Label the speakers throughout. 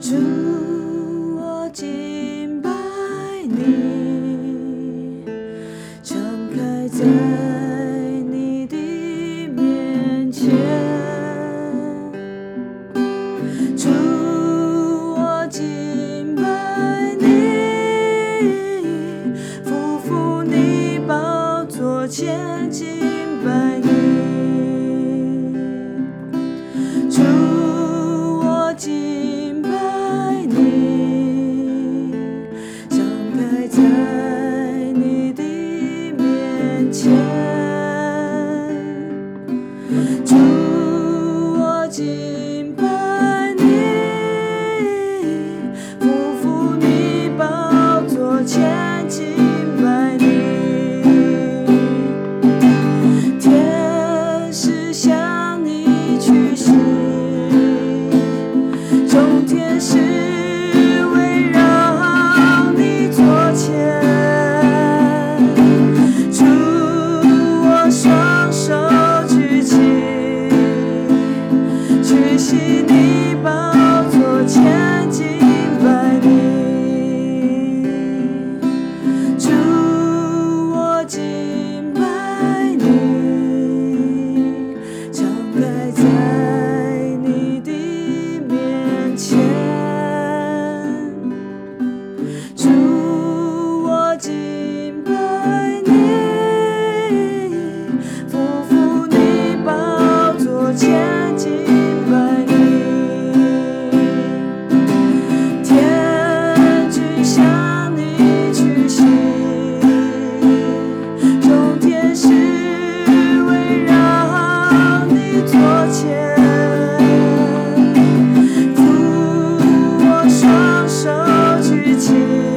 Speaker 1: 主，我敬拜你，敞开在你的面前。主，我敬拜你，俯伏你宝座前敬拜。just Shit. ti.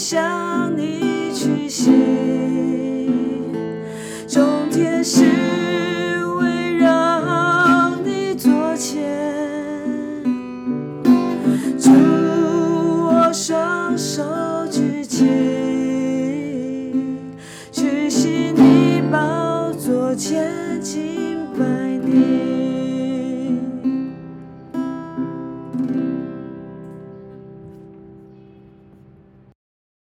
Speaker 1: 向你去写。